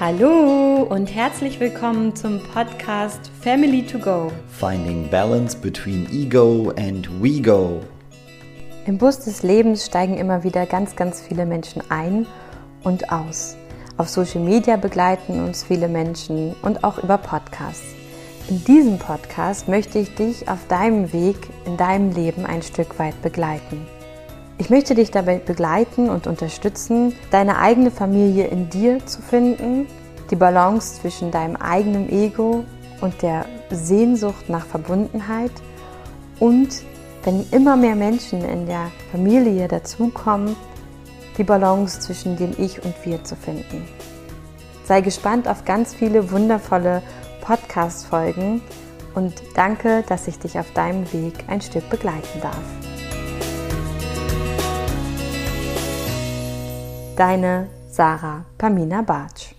Hallo und herzlich willkommen zum Podcast Family to Go. Finding balance between ego and we go. Im Bus des Lebens steigen immer wieder ganz, ganz viele Menschen ein und aus. Auf Social Media begleiten uns viele Menschen und auch über Podcasts. In diesem Podcast möchte ich dich auf deinem Weg in deinem Leben ein Stück weit begleiten. Ich möchte dich dabei begleiten und unterstützen, deine eigene Familie in dir zu finden, die Balance zwischen deinem eigenen Ego und der Sehnsucht nach Verbundenheit und wenn immer mehr Menschen in der Familie dazukommen, die Balance zwischen dem Ich und Wir zu finden. Sei gespannt auf ganz viele wundervolle Podcast-Folgen und danke, dass ich dich auf deinem Weg ein Stück begleiten darf. Deine Sarah Pamina Bartsch.